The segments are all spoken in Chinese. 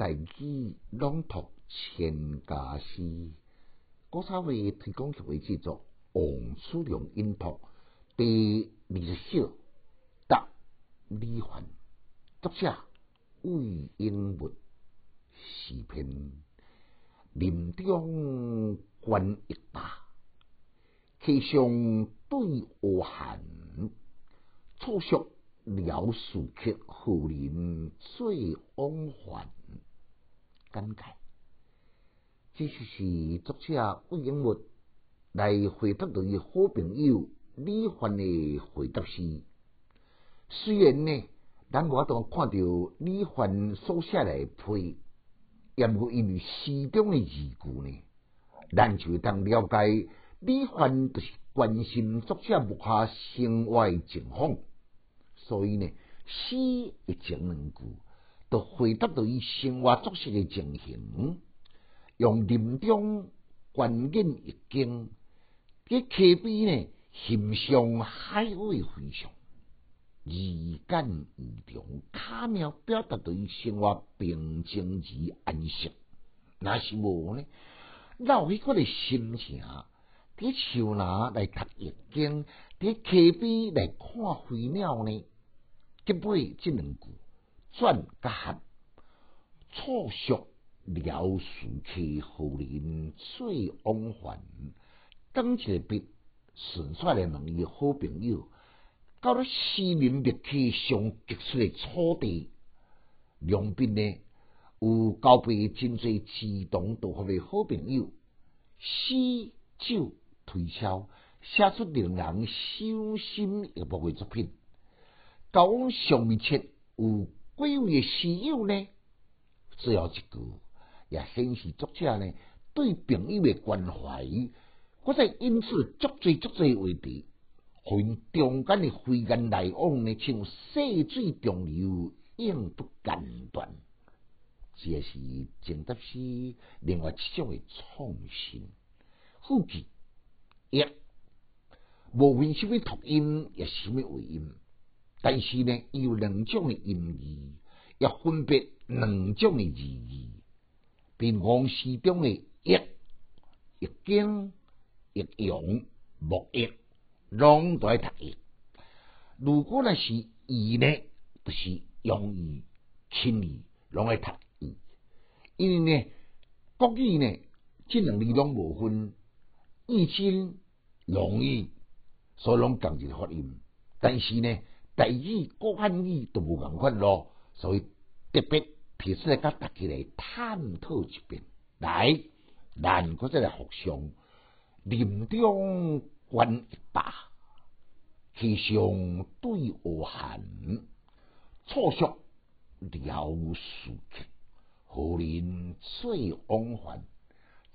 大举朗读千家诗，古早味推广协会制作，王叔良音读第二十首，答李焕，作者魏英文，诗篇林中观一大，气象对河寒，初熟了树客，何人最往还？感慨，这就是作者魏英文来回答对好朋友李凡的回答诗。虽然呢，咱我都看到李凡所写来批，也毋过因为诗中的字句呢，咱就当了解李凡就是关心作者幕下生活情况，所以呢，诗一整两句。都回答到伊生活作息的情形，用林中观景一景，伫溪边呢，欣赏海味非常，意简意重，巧妙表达对生活平静而安详。那是无呢？老迄个的心情，伫树林来读易经，伫溪边来看飞鸟呢？结尾这两句。转甲合，错熟了树客何人最往还？当一个笔，顺率来问伊好朋友，到了诗人灭气上极出的草地，两边呢有交备真侪志同道合的好朋友，诗酒推销，写出令人修心悦目的作品。交往上密切有。几位诗友呢？最后一句也显示作者呢对朋友的关怀。我在因此足侪足侪话题，因中间的飞言来往呢，像细水长流，永不间断。这是郑德诗另外一种的创新。副句一无论什么读音，也什么尾音。但是呢，有两种的音义，要分别两种的意义。比王诗中的一、一经、一阳、木易，拢都爱读易。如果那是义呢，就是容易、轻易，拢爱读易。因为呢，国语呢，这两字拢无分易轻、容易，所以拢共一个发音。但是呢，第二国汉语都无共款咯，所以特别提出来甲大家来探讨一遍。来，咱搁再来互相林中观一把，气象对河寒，错熟了树客，何人最往还？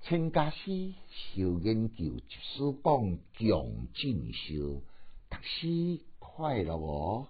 千家诗小研究，一书讲强进修，读书。快乐哦。